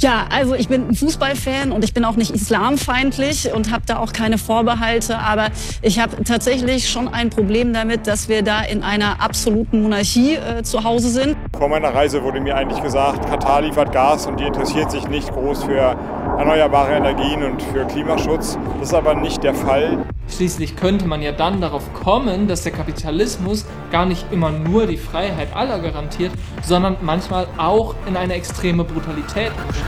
Ja, also ich bin ein Fußballfan und ich bin auch nicht islamfeindlich und habe da auch keine Vorbehalte. Aber ich habe tatsächlich schon ein Problem damit, dass wir da in einer absoluten Monarchie äh, zu Hause sind. Vor meiner Reise wurde mir eigentlich gesagt, Katar liefert Gas und die interessiert sich nicht groß für erneuerbare Energien und für Klimaschutz. Das ist aber nicht der Fall. Schließlich könnte man ja dann darauf kommen, dass der Kapitalismus gar nicht immer nur die Freiheit aller garantiert, sondern manchmal auch in eine extreme Brutalität umsteckt.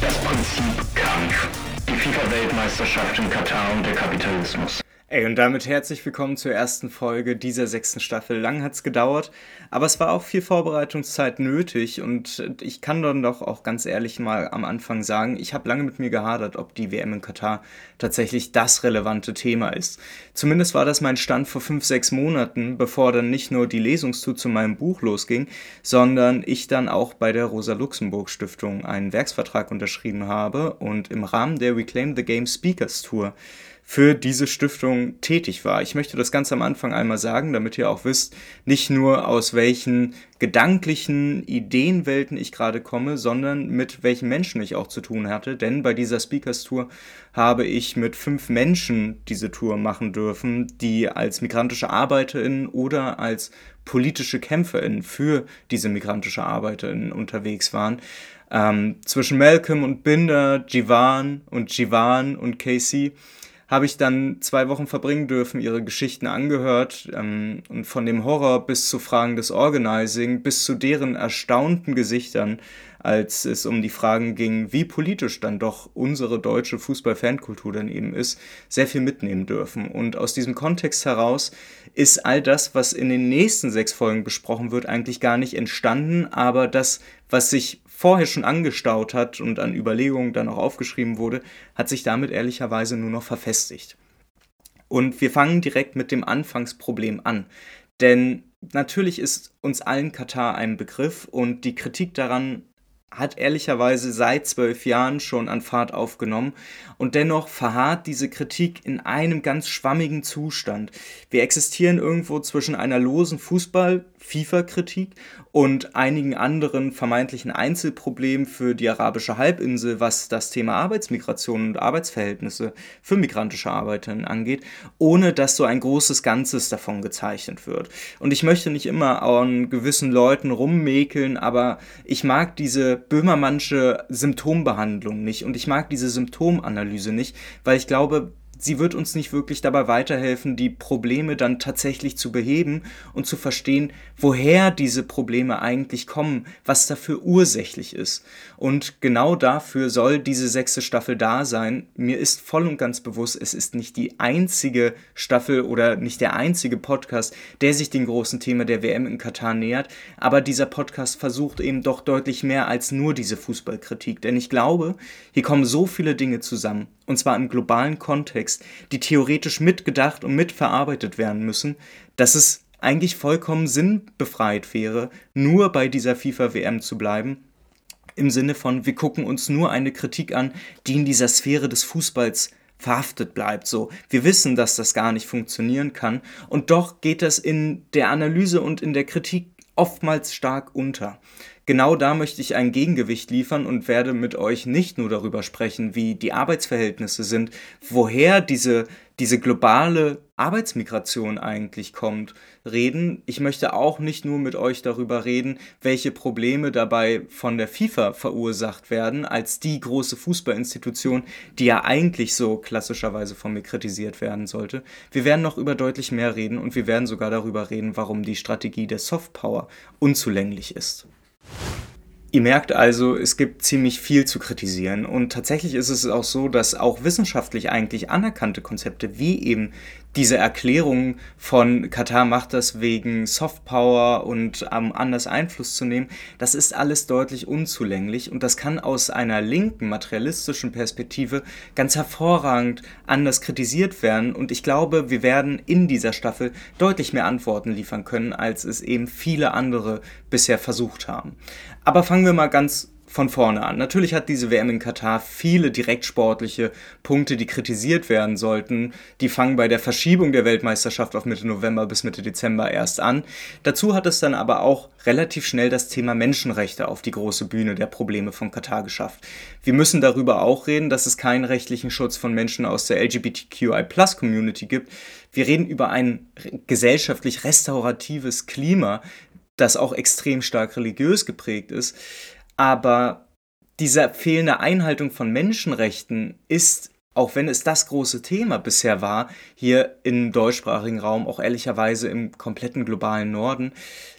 Das Prinzip Kampf. Die FIFA-Weltmeisterschaft in Katar und der Kapitalismus. Ey, und damit herzlich willkommen zur ersten Folge dieser sechsten Staffel. Lang hat's gedauert, aber es war auch viel Vorbereitungszeit nötig und ich kann dann doch auch ganz ehrlich mal am Anfang sagen, ich habe lange mit mir gehadert, ob die WM in Katar tatsächlich das relevante Thema ist. Zumindest war das mein Stand vor fünf, sechs Monaten, bevor dann nicht nur die Lesungstour zu meinem Buch losging, sondern ich dann auch bei der Rosa-Luxemburg-Stiftung einen Werksvertrag unterschrieben habe und im Rahmen der Reclaim the Game Speakers Tour für diese Stiftung tätig war. Ich möchte das ganz am Anfang einmal sagen, damit ihr auch wisst, nicht nur aus welchen gedanklichen Ideenwelten ich gerade komme, sondern mit welchen Menschen ich auch zu tun hatte. Denn bei dieser Speakers Tour habe ich mit fünf Menschen diese Tour machen dürfen, die als migrantische ArbeiterInnen oder als politische KämpferInnen für diese migrantische ArbeiterInnen unterwegs waren. Ähm, zwischen Malcolm und Binder, Jivan und Jivan und Casey habe ich dann zwei Wochen verbringen dürfen, ihre Geschichten angehört ähm, und von dem Horror bis zu Fragen des Organizing, bis zu deren erstaunten Gesichtern, als es um die Fragen ging, wie politisch dann doch unsere deutsche Fußball-Fankultur dann eben ist, sehr viel mitnehmen dürfen. Und aus diesem Kontext heraus ist all das, was in den nächsten sechs Folgen besprochen wird, eigentlich gar nicht entstanden, aber das, was sich vorher schon angestaut hat und an Überlegungen dann auch aufgeschrieben wurde, hat sich damit ehrlicherweise nur noch verfestigt. Und wir fangen direkt mit dem Anfangsproblem an. Denn natürlich ist uns allen Katar ein Begriff und die Kritik daran hat ehrlicherweise seit zwölf Jahren schon an Fahrt aufgenommen und dennoch verharrt diese Kritik in einem ganz schwammigen Zustand. Wir existieren irgendwo zwischen einer losen Fußball, FIFA-Kritik und einigen anderen vermeintlichen Einzelproblemen für die arabische Halbinsel, was das Thema Arbeitsmigration und Arbeitsverhältnisse für migrantische Arbeiterinnen angeht, ohne dass so ein großes Ganzes davon gezeichnet wird. Und ich möchte nicht immer an gewissen Leuten rummäkeln, aber ich mag diese Böhmermannsche Symptombehandlung nicht und ich mag diese Symptomanalyse nicht, weil ich glaube, sie wird uns nicht wirklich dabei weiterhelfen, die Probleme dann tatsächlich zu beheben und zu verstehen, woher diese Probleme eigentlich kommen, was dafür ursächlich ist. Und genau dafür soll diese sechste Staffel da sein. Mir ist voll und ganz bewusst, es ist nicht die einzige Staffel oder nicht der einzige Podcast, der sich dem großen Thema der WM in Katar nähert, aber dieser Podcast versucht eben doch deutlich mehr als nur diese Fußballkritik, denn ich glaube, hier kommen so viele Dinge zusammen und zwar im globalen Kontext, die theoretisch mitgedacht und mitverarbeitet werden müssen, dass es eigentlich vollkommen sinnbefreit wäre, nur bei dieser FIFA-WM zu bleiben. Im Sinne von, wir gucken uns nur eine Kritik an, die in dieser Sphäre des Fußballs verhaftet bleibt. So, wir wissen, dass das gar nicht funktionieren kann und doch geht das in der Analyse und in der Kritik oftmals stark unter. Genau da möchte ich ein Gegengewicht liefern und werde mit euch nicht nur darüber sprechen, wie die Arbeitsverhältnisse sind, woher diese, diese globale Arbeitsmigration eigentlich kommt, reden. Ich möchte auch nicht nur mit euch darüber reden, welche Probleme dabei von der FIFA verursacht werden, als die große Fußballinstitution, die ja eigentlich so klassischerweise von mir kritisiert werden sollte. Wir werden noch über deutlich mehr reden und wir werden sogar darüber reden, warum die Strategie der Softpower unzulänglich ist. Ihr merkt also, es gibt ziemlich viel zu kritisieren. Und tatsächlich ist es auch so, dass auch wissenschaftlich eigentlich anerkannte Konzepte wie eben diese Erklärung von Katar macht das wegen Softpower und um anders Einfluss zu nehmen, das ist alles deutlich unzulänglich und das kann aus einer linken materialistischen Perspektive ganz hervorragend anders kritisiert werden und ich glaube, wir werden in dieser Staffel deutlich mehr Antworten liefern können, als es eben viele andere bisher versucht haben. Aber fangen wir mal ganz von vorne an. Natürlich hat diese WM in Katar viele direktsportliche Punkte, die kritisiert werden sollten. Die fangen bei der Verschiebung der Weltmeisterschaft auf Mitte November bis Mitte Dezember erst an. Dazu hat es dann aber auch relativ schnell das Thema Menschenrechte auf die große Bühne der Probleme von Katar geschafft. Wir müssen darüber auch reden, dass es keinen rechtlichen Schutz von Menschen aus der LGBTQI-Plus-Community gibt. Wir reden über ein gesellschaftlich restauratives Klima, das auch extrem stark religiös geprägt ist. Aber diese fehlende Einhaltung von Menschenrechten ist, auch wenn es das große Thema bisher war, hier im deutschsprachigen Raum, auch ehrlicherweise im kompletten globalen Norden,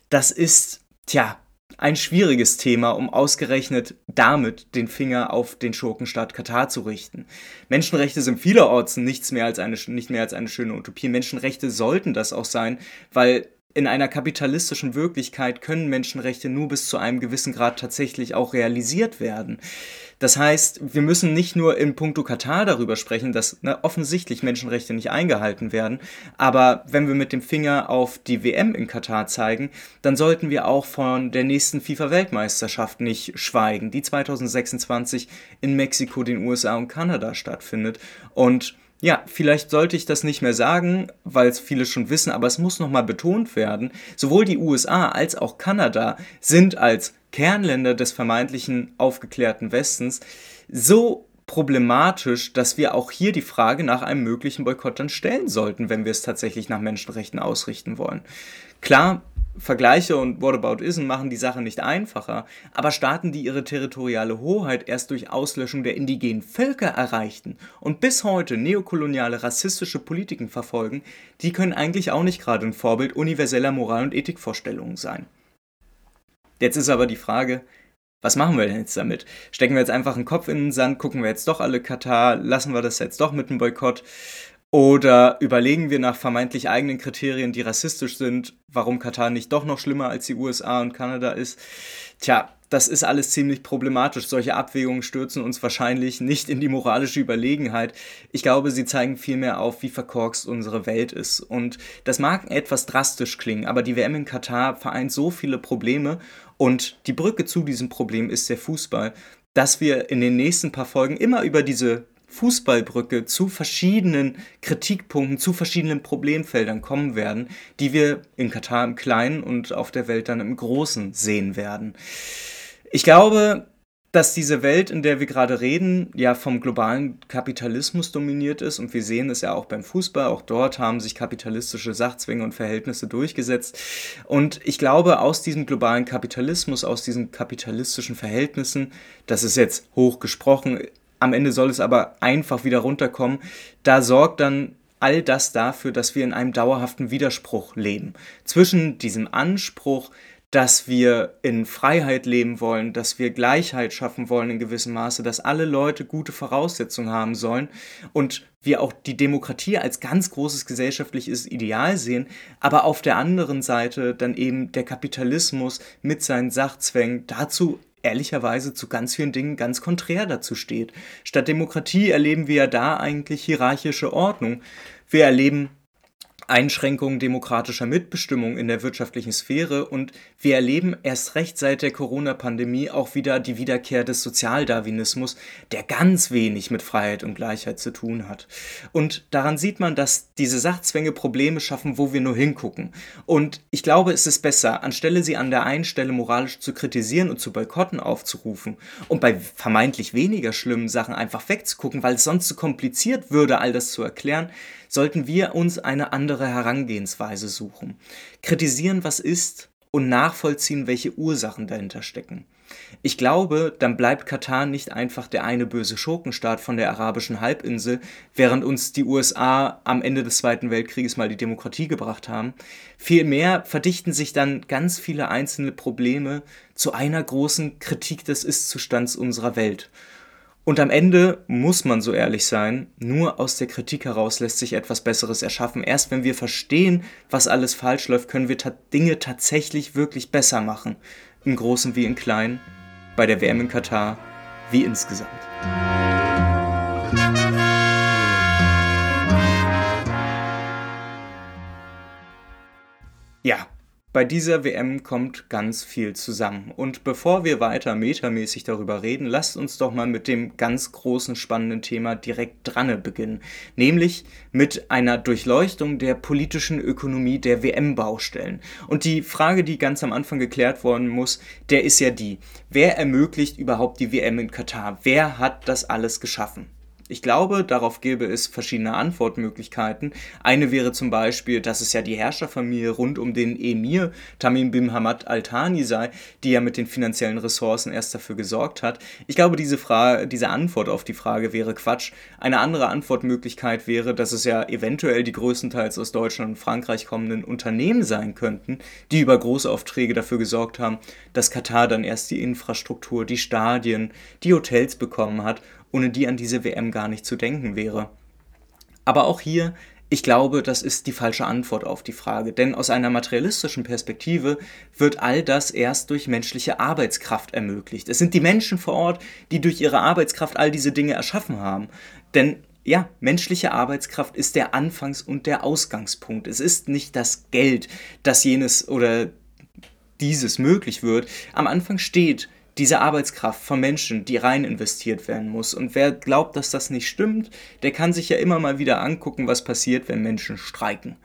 das ist, tja, ein schwieriges Thema, um ausgerechnet damit den Finger auf den Schurkenstaat Katar zu richten. Menschenrechte sind vielerorts nichts mehr als eine, nicht mehr als eine schöne Utopie. Menschenrechte sollten das auch sein, weil in einer kapitalistischen Wirklichkeit können Menschenrechte nur bis zu einem gewissen Grad tatsächlich auch realisiert werden. Das heißt, wir müssen nicht nur in puncto Katar darüber sprechen, dass ne, offensichtlich Menschenrechte nicht eingehalten werden, aber wenn wir mit dem Finger auf die WM in Katar zeigen, dann sollten wir auch von der nächsten FIFA-Weltmeisterschaft nicht schweigen, die 2026 in Mexiko, den USA und Kanada stattfindet. Und ja, vielleicht sollte ich das nicht mehr sagen, weil es viele schon wissen, aber es muss nochmal betont werden. Sowohl die USA als auch Kanada sind als Kernländer des vermeintlichen aufgeklärten Westens so problematisch, dass wir auch hier die Frage nach einem möglichen Boykott dann stellen sollten, wenn wir es tatsächlich nach Menschenrechten ausrichten wollen. Klar, Vergleiche und Whataboutism machen die Sache nicht einfacher, aber Staaten, die ihre territoriale Hoheit erst durch Auslöschung der indigenen Völker erreichten und bis heute neokoloniale rassistische Politiken verfolgen, die können eigentlich auch nicht gerade ein Vorbild universeller Moral- und Ethikvorstellungen sein. Jetzt ist aber die Frage, was machen wir denn jetzt damit? Stecken wir jetzt einfach einen Kopf in den Sand, gucken wir jetzt doch alle Katar, lassen wir das jetzt doch mit einem Boykott? Oder überlegen wir nach vermeintlich eigenen Kriterien, die rassistisch sind, warum Katar nicht doch noch schlimmer als die USA und Kanada ist? Tja, das ist alles ziemlich problematisch. Solche Abwägungen stürzen uns wahrscheinlich nicht in die moralische Überlegenheit. Ich glaube, sie zeigen vielmehr auf, wie verkorkst unsere Welt ist. Und das mag etwas drastisch klingen, aber die WM in Katar vereint so viele Probleme und die Brücke zu diesem Problem ist der Fußball, dass wir in den nächsten paar Folgen immer über diese Fußballbrücke zu verschiedenen Kritikpunkten, zu verschiedenen Problemfeldern kommen werden, die wir in Katar im Kleinen und auf der Welt dann im Großen sehen werden. Ich glaube, dass diese Welt, in der wir gerade reden, ja vom globalen Kapitalismus dominiert ist. Und wir sehen es ja auch beim Fußball, auch dort haben sich kapitalistische Sachzwänge und Verhältnisse durchgesetzt. Und ich glaube, aus diesem globalen Kapitalismus, aus diesen kapitalistischen Verhältnissen, das ist jetzt hochgesprochen, am Ende soll es aber einfach wieder runterkommen. Da sorgt dann all das dafür, dass wir in einem dauerhaften Widerspruch leben. Zwischen diesem Anspruch, dass wir in Freiheit leben wollen, dass wir Gleichheit schaffen wollen in gewissem Maße, dass alle Leute gute Voraussetzungen haben sollen und wir auch die Demokratie als ganz großes gesellschaftliches Ideal sehen, aber auf der anderen Seite dann eben der Kapitalismus mit seinen Sachzwängen dazu ehrlicherweise zu ganz vielen Dingen ganz konträr dazu steht. Statt Demokratie erleben wir ja da eigentlich hierarchische Ordnung. Wir erleben Einschränkungen demokratischer Mitbestimmung in der wirtschaftlichen Sphäre und wir erleben erst recht seit der Corona-Pandemie auch wieder die Wiederkehr des Sozialdarwinismus, der ganz wenig mit Freiheit und Gleichheit zu tun hat. Und daran sieht man, dass diese Sachzwänge Probleme schaffen, wo wir nur hingucken. Und ich glaube, es ist besser, anstelle sie an der einen Stelle moralisch zu kritisieren und zu Boykotten aufzurufen und bei vermeintlich weniger schlimmen Sachen einfach wegzugucken, weil es sonst zu kompliziert würde, all das zu erklären, sollten wir uns eine andere Herangehensweise suchen. Kritisieren, was ist und nachvollziehen, welche Ursachen dahinter stecken. Ich glaube, dann bleibt Katar nicht einfach der eine böse Schurkenstaat von der arabischen Halbinsel, während uns die USA am Ende des Zweiten Weltkrieges mal die Demokratie gebracht haben. Vielmehr verdichten sich dann ganz viele einzelne Probleme zu einer großen Kritik des Ist-Zustands unserer Welt. Und am Ende muss man so ehrlich sein, nur aus der Kritik heraus lässt sich etwas Besseres erschaffen. Erst wenn wir verstehen, was alles falsch läuft, können wir ta Dinge tatsächlich wirklich besser machen. Im Großen wie im Kleinen, bei der WM in Katar, wie insgesamt. Ja, Bei dieser WM kommt ganz viel zusammen. Und bevor wir weiter metamäßig darüber reden, lasst uns doch mal mit dem ganz großen spannenden Thema direkt dran beginnen. Nämlich mit einer Durchleuchtung der politischen Ökonomie der WM-Baustellen. Und die Frage, die ganz am Anfang geklärt worden muss, der ist ja die, wer ermöglicht überhaupt die WM in Katar? Wer hat das alles geschaffen? Ich glaube, darauf gäbe es verschiedene Antwortmöglichkeiten. Eine wäre zum Beispiel, dass es ja die Herrscherfamilie rund um den Emir Tamim bin Hamad Al-Thani sei, die ja mit den finanziellen Ressourcen erst dafür gesorgt hat. Ich glaube, diese, Frage, diese Antwort auf die Frage wäre Quatsch. Eine andere Antwortmöglichkeit wäre, dass es ja eventuell die größtenteils aus Deutschland und Frankreich kommenden Unternehmen sein könnten, die über Großaufträge dafür gesorgt haben, dass Katar dann erst die Infrastruktur, die Stadien, die Hotels bekommen hat ohne die an diese WM gar nicht zu denken wäre. Aber auch hier, ich glaube, das ist die falsche Antwort auf die Frage, denn aus einer materialistischen Perspektive wird all das erst durch menschliche Arbeitskraft ermöglicht. Es sind die Menschen vor Ort, die durch ihre Arbeitskraft all diese Dinge erschaffen haben. Denn ja, menschliche Arbeitskraft ist der Anfangs- und der Ausgangspunkt. Es ist nicht das Geld, das jenes oder dieses möglich wird. Am Anfang steht diese Arbeitskraft von Menschen, die rein investiert werden muss. Und wer glaubt, dass das nicht stimmt, der kann sich ja immer mal wieder angucken, was passiert, wenn Menschen streiken.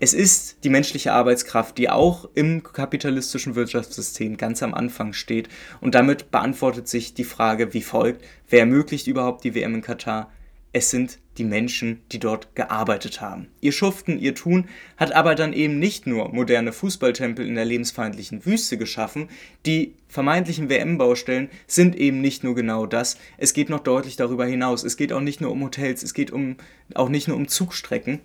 Es ist die menschliche Arbeitskraft, die auch im kapitalistischen Wirtschaftssystem ganz am Anfang steht. Und damit beantwortet sich die Frage wie folgt, wer ermöglicht überhaupt die WM in Katar? Es sind die Menschen, die dort gearbeitet haben. Ihr Schuften, ihr Tun hat aber dann eben nicht nur moderne Fußballtempel in der lebensfeindlichen Wüste geschaffen, die vermeintlichen WM-Baustellen sind eben nicht nur genau das, es geht noch deutlich darüber hinaus. Es geht auch nicht nur um Hotels, es geht um, auch nicht nur um Zugstrecken,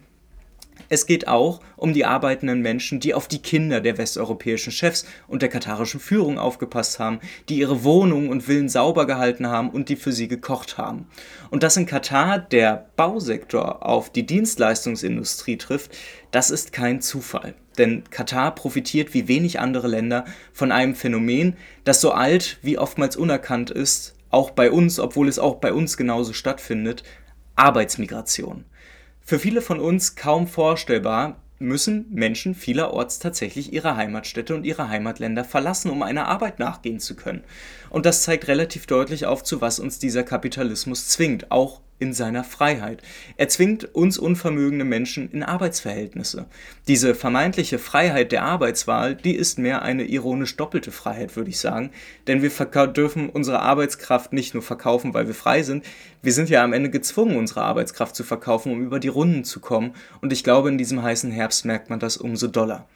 es geht auch um die arbeitenden Menschen, die auf die Kinder der westeuropäischen Chefs und der katarischen Führung aufgepasst haben, die ihre Wohnungen und Villen sauber gehalten haben und die für sie gekocht haben. Und dass in Katar der Bausektor auf die Dienstleistungsindustrie trifft, das ist kein Zufall. Denn Katar profitiert wie wenig andere Länder von einem Phänomen, das so alt wie oftmals unerkannt ist, auch bei uns, obwohl es auch bei uns genauso stattfindet, Arbeitsmigration. Für viele von uns kaum vorstellbar, müssen Menschen vielerorts tatsächlich ihre Heimatstädte und ihre Heimatländer verlassen, um einer Arbeit nachgehen zu können. Und das zeigt relativ deutlich auf, zu was uns dieser Kapitalismus zwingt, auch in seiner Freiheit. Er zwingt uns unvermögende Menschen in Arbeitsverhältnisse. Diese vermeintliche Freiheit der Arbeitswahl, die ist mehr eine ironisch doppelte Freiheit, würde ich sagen. Denn wir dürfen unsere Arbeitskraft nicht nur verkaufen, weil wir frei sind. Wir sind ja am Ende gezwungen, unsere Arbeitskraft zu verkaufen, um über die Runden zu kommen. Und ich glaube, in diesem heißen Herbst merkt man das umso doller.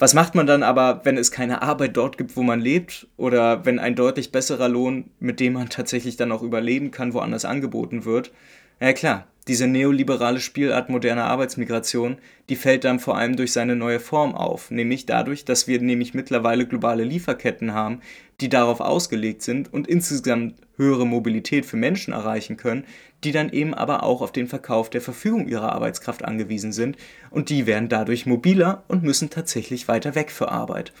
Was macht man dann aber, wenn es keine Arbeit dort gibt, wo man lebt oder wenn ein deutlich besserer Lohn, mit dem man tatsächlich dann auch überleben kann, woanders angeboten wird? Ja klar, diese neoliberale Spielart moderner Arbeitsmigration, die fällt dann vor allem durch seine neue Form auf, nämlich dadurch, dass wir nämlich mittlerweile globale Lieferketten haben, die darauf ausgelegt sind und insgesamt höhere Mobilität für Menschen erreichen können, die dann eben aber auch auf den Verkauf der Verfügung ihrer Arbeitskraft angewiesen sind und die werden dadurch mobiler und müssen tatsächlich weiter weg für Arbeit.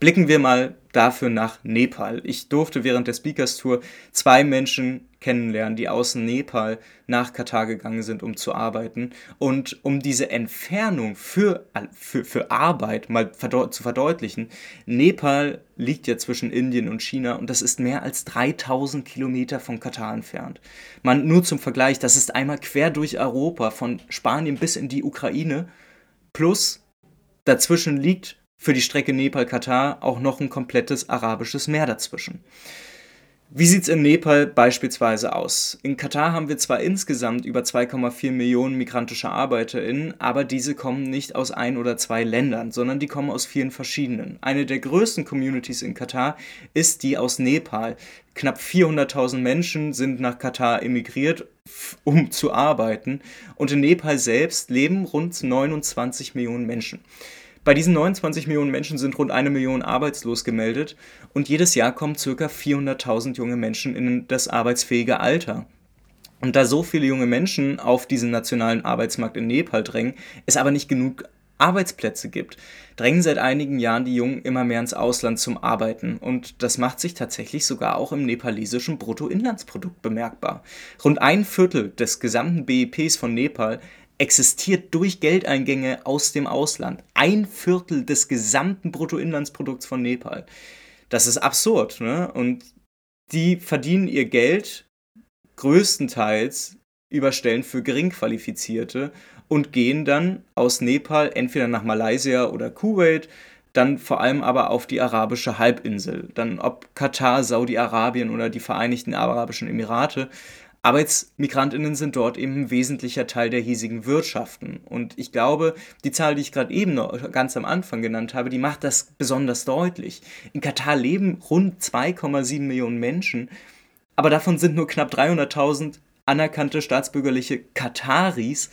Blicken wir mal dafür nach Nepal. Ich durfte während der Speakers Tour zwei Menschen kennenlernen, die aus Nepal nach Katar gegangen sind, um zu arbeiten. Und um diese Entfernung für, für, für Arbeit mal zu verdeutlichen, Nepal liegt ja zwischen Indien und China und das ist mehr als 3000 Kilometer von Katar entfernt. Man, nur zum Vergleich, das ist einmal quer durch Europa, von Spanien bis in die Ukraine, plus dazwischen liegt für die Strecke Nepal-Katar auch noch ein komplettes arabisches Meer dazwischen. Wie sieht es in Nepal beispielsweise aus? In Katar haben wir zwar insgesamt über 2,4 Millionen migrantische ArbeiterInnen, aber diese kommen nicht aus ein oder zwei Ländern, sondern die kommen aus vielen verschiedenen. Eine der größten Communities in Katar ist die aus Nepal. Knapp 400.000 Menschen sind nach Katar emigriert, um zu arbeiten, und in Nepal selbst leben rund 29 Millionen Menschen. Bei diesen 29 Millionen Menschen sind rund eine Million arbeitslos gemeldet und jedes Jahr kommen ca. 400.000 junge Menschen in das arbeitsfähige Alter. Und da so viele junge Menschen auf diesen nationalen Arbeitsmarkt in Nepal drängen, es aber nicht genug Arbeitsplätze gibt, drängen seit einigen Jahren die Jungen immer mehr ins Ausland zum Arbeiten und das macht sich tatsächlich sogar auch im nepalesischen Bruttoinlandsprodukt bemerkbar. Rund ein Viertel des gesamten BIPs von Nepal existiert durch Geldeingänge aus dem Ausland. Ein Viertel des gesamten Bruttoinlandsprodukts von Nepal. Das ist absurd, ne? Und die verdienen ihr Geld größtenteils über Stellen für Geringqualifizierte und gehen dann aus Nepal entweder nach Malaysia oder Kuwait, dann vor allem aber auf die arabische Halbinsel. Dann ob Katar, Saudi-Arabien oder die Vereinigten Arabischen Emirate. Arbeitsmigrantinnen sind dort eben ein wesentlicher Teil der hiesigen Wirtschaften. Und ich glaube, die Zahl, die ich gerade eben noch ganz am Anfang genannt habe, die macht das besonders deutlich. In Katar leben rund 2,7 Millionen Menschen, aber davon sind nur knapp 300.000 anerkannte staatsbürgerliche Kataris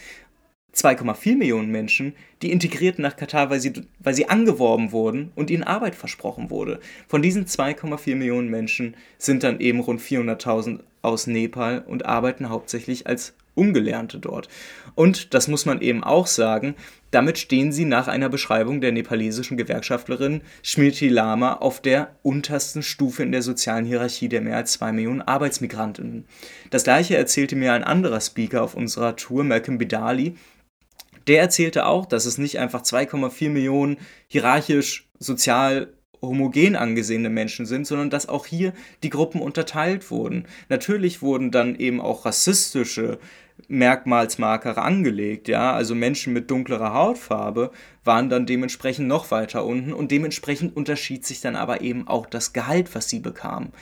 2,4 Millionen Menschen, die integrierten nach Katar, weil sie, weil sie angeworben wurden und ihnen Arbeit versprochen wurde. Von diesen 2,4 Millionen Menschen sind dann eben rund 400.000 aus Nepal und arbeiten hauptsächlich als Ungelernte dort. Und das muss man eben auch sagen, damit stehen sie nach einer Beschreibung der nepalesischen Gewerkschaftlerin Smriti Lama auf der untersten Stufe in der sozialen Hierarchie der mehr als zwei Millionen Arbeitsmigrantinnen. Das gleiche erzählte mir ein anderer Speaker auf unserer Tour, Malcolm Bidali, der erzählte auch, dass es nicht einfach 2,4 Millionen hierarchisch, sozial homogen angesehene Menschen sind, sondern dass auch hier die Gruppen unterteilt wurden. Natürlich wurden dann eben auch rassistische Merkmalsmarker angelegt, ja, also Menschen mit dunklerer Hautfarbe waren dann dementsprechend noch weiter unten und dementsprechend unterschied sich dann aber eben auch das Gehalt, was sie bekamen.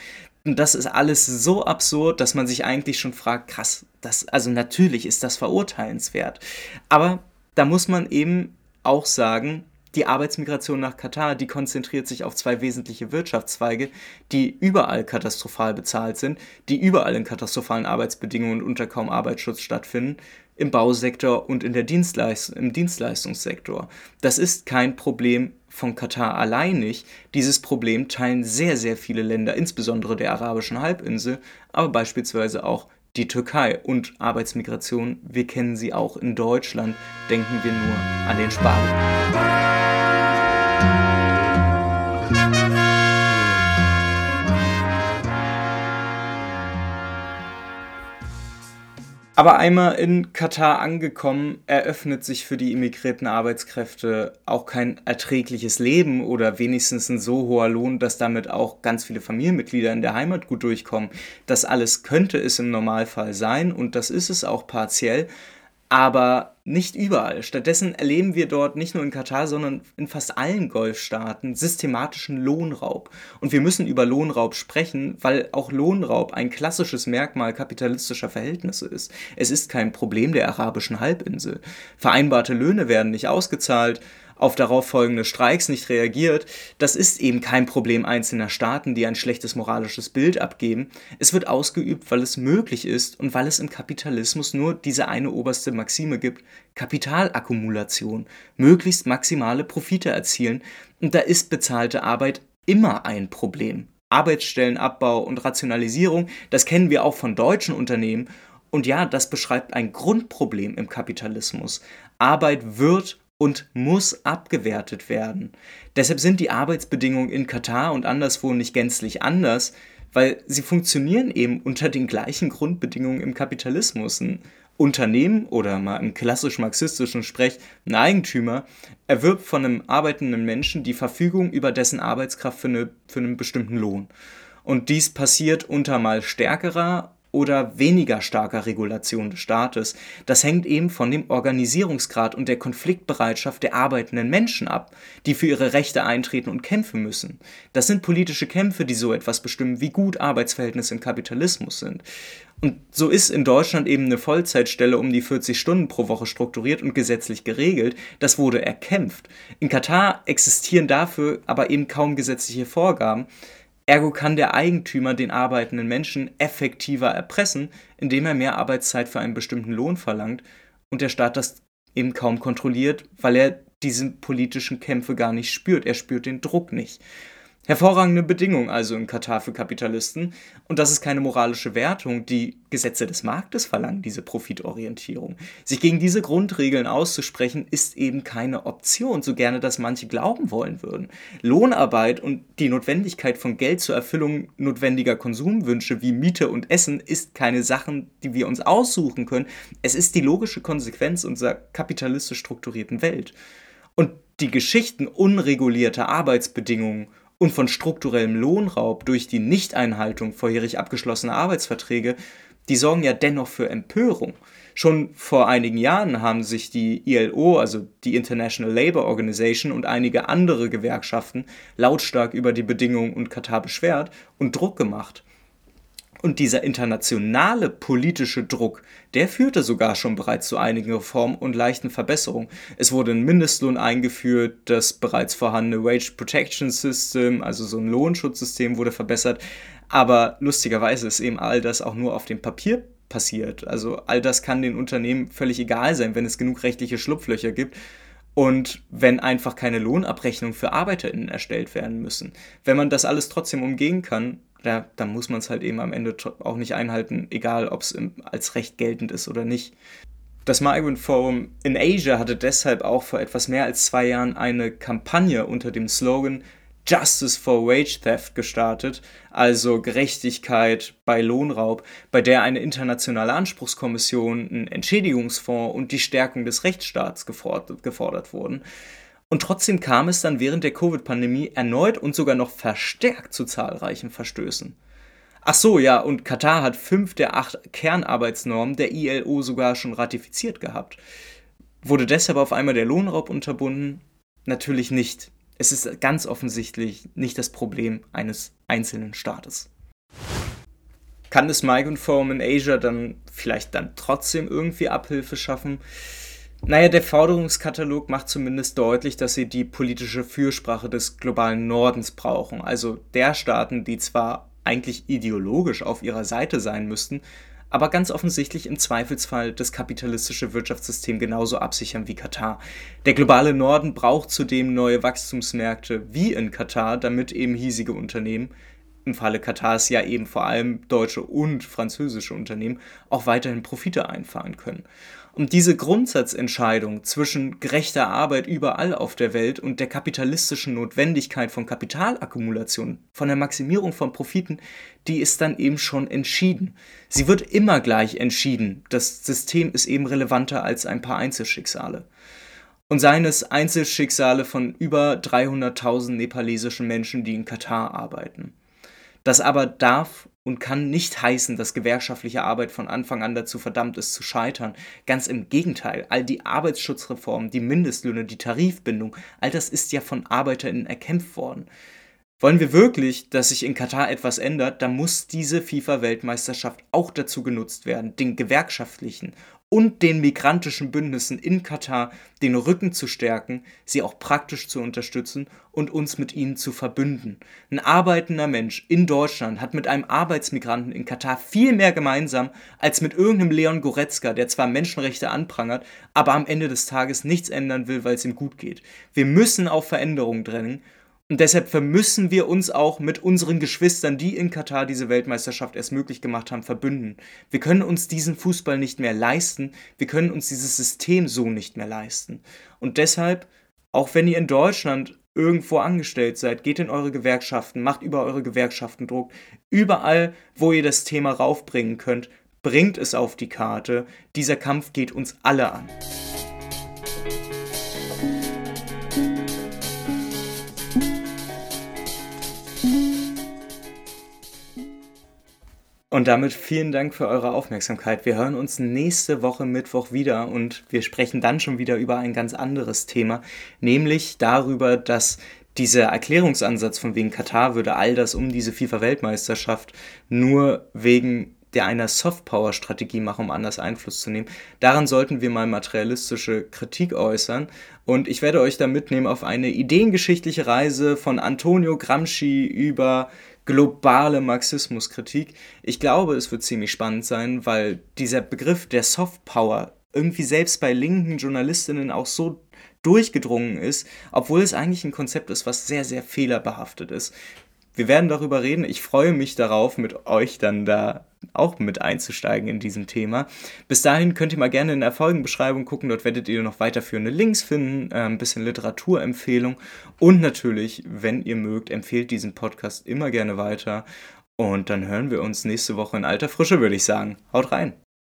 Und das ist alles so absurd, dass man sich eigentlich schon fragt, krass, das, also natürlich ist das verurteilenswert. Aber da muss man eben auch sagen, die Arbeitsmigration nach Katar, die konzentriert sich auf zwei wesentliche Wirtschaftszweige, die überall katastrophal bezahlt sind, die überall in katastrophalen Arbeitsbedingungen und unter kaum Arbeitsschutz stattfinden, im Bausektor und in der Dienstleist im Dienstleistungssektor. Das ist kein Problem von Katar alleinig. Dieses Problem teilen sehr, sehr viele Länder, insbesondere der arabischen Halbinsel, aber beispielsweise auch die Türkei und Arbeitsmigration, wir kennen sie auch in Deutschland, denken wir nur an den Spargel. Aber einmal in Katar angekommen, eröffnet sich für die immigrierten Arbeitskräfte auch kein erträgliches Leben oder wenigstens ein so hoher Lohn, dass damit auch ganz viele Familienmitglieder in der Heimat gut durchkommen. Das alles könnte es im Normalfall sein und das ist es auch partiell aber nicht überall. Stattdessen erleben wir dort nicht nur in Katar, sondern in fast allen Golfstaaten systematischen Lohnraub. Und wir müssen über Lohnraub sprechen, weil auch Lohnraub ein klassisches Merkmal kapitalistischer Verhältnisse ist. Es ist kein Problem der arabischen Halbinsel. Vereinbarte Löhne werden nicht ausgezahlt, auf darauf folgende Streiks nicht reagiert, das ist eben kein Problem einzelner Staaten, die ein schlechtes moralisches Bild abgeben. Es wird ausgeübt, weil es möglich ist und weil es im Kapitalismus nur diese eine oberste Maxime gibt, Kapitalakkumulation, möglichst maximale Profite erzielen, und da ist bezahlte Arbeit immer ein Problem. Arbeitsstellenabbau und Rationalisierung, das kennen wir auch von deutschen Unternehmen, und ja, das beschreibt ein Grundproblem im Kapitalismus. Arbeit wird und muss abgewertet werden. Deshalb sind die Arbeitsbedingungen in Katar und anderswo nicht gänzlich anders, weil sie funktionieren eben unter den gleichen Grundbedingungen im Kapitalismus. Ein Unternehmen oder mal im klassisch marxistischen Sprech ein Eigentümer erwirbt von einem arbeitenden Menschen die Verfügung über dessen Arbeitskraft für, eine, für einen bestimmten Lohn. Und dies passiert unter mal stärkerer oder weniger starker Regulation des Staates. Das hängt eben von dem Organisierungsgrad und der Konfliktbereitschaft der arbeitenden Menschen ab, die für ihre Rechte eintreten und kämpfen müssen. Das sind politische Kämpfe, die so etwas bestimmen, wie gut Arbeitsverhältnisse im Kapitalismus sind. Und so ist in Deutschland eben eine Vollzeitstelle um die 40 Stunden pro Woche strukturiert und gesetzlich geregelt. Das wurde erkämpft. In Katar existieren dafür aber eben kaum gesetzliche Vorgaben. Ergo kann der Eigentümer den arbeitenden Menschen effektiver erpressen, indem er mehr Arbeitszeit für einen bestimmten Lohn verlangt und der Staat das eben kaum kontrolliert, weil er diese politischen Kämpfe gar nicht spürt. Er spürt den Druck nicht. Hervorragende Bedingungen also in Katar für Kapitalisten. Und das ist keine moralische Wertung. Die Gesetze des Marktes verlangen diese Profitorientierung. Sich gegen diese Grundregeln auszusprechen, ist eben keine Option, so gerne das manche glauben wollen würden. Lohnarbeit und die Notwendigkeit von Geld zur Erfüllung notwendiger Konsumwünsche wie Miete und Essen ist keine Sachen, die wir uns aussuchen können. Es ist die logische Konsequenz unserer kapitalistisch strukturierten Welt. Und die Geschichten unregulierter Arbeitsbedingungen und von strukturellem Lohnraub durch die Nichteinhaltung vorherig abgeschlossener Arbeitsverträge, die sorgen ja dennoch für Empörung. Schon vor einigen Jahren haben sich die ILO, also die International Labour Organization und einige andere Gewerkschaften lautstark über die Bedingungen und Katar beschwert und Druck gemacht. Und dieser internationale politische Druck, der führte sogar schon bereits zu einigen Reformen und leichten Verbesserungen. Es wurde ein Mindestlohn eingeführt, das bereits vorhandene Wage Protection System, also so ein Lohnschutzsystem, wurde verbessert. Aber lustigerweise ist eben all das auch nur auf dem Papier passiert. Also all das kann den Unternehmen völlig egal sein, wenn es genug rechtliche Schlupflöcher gibt und wenn einfach keine Lohnabrechnungen für ArbeiterInnen erstellt werden müssen. Wenn man das alles trotzdem umgehen kann, ja, dann muss man es halt eben am Ende auch nicht einhalten, egal ob es als Recht geltend ist oder nicht. Das Migrant Forum in Asia hatte deshalb auch vor etwas mehr als zwei Jahren eine Kampagne unter dem Slogan Justice for Wage Theft gestartet, also Gerechtigkeit bei Lohnraub, bei der eine internationale Anspruchskommission, ein Entschädigungsfonds und die Stärkung des Rechtsstaats gefordert, gefordert wurden. Und trotzdem kam es dann während der Covid-Pandemie erneut und sogar noch verstärkt zu zahlreichen Verstößen. Ach so, ja, und Katar hat fünf der acht Kernarbeitsnormen der ILO sogar schon ratifiziert gehabt. Wurde deshalb auf einmal der Lohnraub unterbunden? Natürlich nicht. Es ist ganz offensichtlich nicht das Problem eines einzelnen Staates. Kann das Migrant Forum in Asia dann vielleicht dann trotzdem irgendwie Abhilfe schaffen? Naja, der Forderungskatalog macht zumindest deutlich, dass sie die politische Fürsprache des globalen Nordens brauchen, also der Staaten, die zwar eigentlich ideologisch auf ihrer Seite sein müssten, aber ganz offensichtlich im Zweifelsfall das kapitalistische Wirtschaftssystem genauso absichern wie Katar. Der globale Norden braucht zudem neue Wachstumsmärkte wie in Katar, damit eben hiesige Unternehmen im Falle Katars ja eben vor allem deutsche und französische Unternehmen auch weiterhin Profite einfahren können. Und diese Grundsatzentscheidung zwischen gerechter Arbeit überall auf der Welt und der kapitalistischen Notwendigkeit von Kapitalakkumulation, von der Maximierung von Profiten, die ist dann eben schon entschieden. Sie wird immer gleich entschieden. Das System ist eben relevanter als ein paar Einzelschicksale. Und seien es Einzelschicksale von über 300.000 nepalesischen Menschen, die in Katar arbeiten. Das aber darf und kann nicht heißen, dass gewerkschaftliche Arbeit von Anfang an dazu verdammt ist zu scheitern. Ganz im Gegenteil, all die Arbeitsschutzreformen, die Mindestlöhne, die Tarifbindung, all das ist ja von ArbeiterInnen erkämpft worden. Wollen wir wirklich, dass sich in Katar etwas ändert, dann muss diese FIFA-Weltmeisterschaft auch dazu genutzt werden, den gewerkschaftlichen und den migrantischen Bündnissen in Katar den Rücken zu stärken, sie auch praktisch zu unterstützen und uns mit ihnen zu verbünden. Ein arbeitender Mensch in Deutschland hat mit einem Arbeitsmigranten in Katar viel mehr gemeinsam als mit irgendeinem Leon Goretzka, der zwar Menschenrechte anprangert, aber am Ende des Tages nichts ändern will, weil es ihm gut geht. Wir müssen auf Veränderungen drängen und deshalb vermüssen wir uns auch mit unseren Geschwistern, die in Katar diese Weltmeisterschaft erst möglich gemacht haben, verbünden. Wir können uns diesen Fußball nicht mehr leisten. Wir können uns dieses System so nicht mehr leisten. Und deshalb, auch wenn ihr in Deutschland irgendwo angestellt seid, geht in eure Gewerkschaften, macht über eure Gewerkschaften Druck. Überall, wo ihr das Thema raufbringen könnt, bringt es auf die Karte. Dieser Kampf geht uns alle an. Und damit vielen Dank für eure Aufmerksamkeit. Wir hören uns nächste Woche Mittwoch wieder und wir sprechen dann schon wieder über ein ganz anderes Thema, nämlich darüber, dass dieser Erklärungsansatz von wegen Katar würde all das um diese FIFA-Weltmeisterschaft nur wegen der einer Softpower-Strategie machen, um anders Einfluss zu nehmen. Daran sollten wir mal materialistische Kritik äußern. Und ich werde euch da mitnehmen auf eine ideengeschichtliche Reise von Antonio Gramsci über globale Marxismuskritik. Ich glaube, es wird ziemlich spannend sein, weil dieser Begriff der Soft Power irgendwie selbst bei linken Journalistinnen auch so durchgedrungen ist, obwohl es eigentlich ein Konzept ist, was sehr, sehr fehlerbehaftet ist. Wir werden darüber reden. Ich freue mich darauf, mit euch dann da auch mit einzusteigen in diesem Thema. Bis dahin könnt ihr mal gerne in der Folgenbeschreibung gucken. Dort werdet ihr noch weiterführende Links finden, äh, ein bisschen Literaturempfehlung und natürlich, wenn ihr mögt, empfehlt diesen Podcast immer gerne weiter. Und dann hören wir uns nächste Woche in alter Frische, würde ich sagen. Haut rein!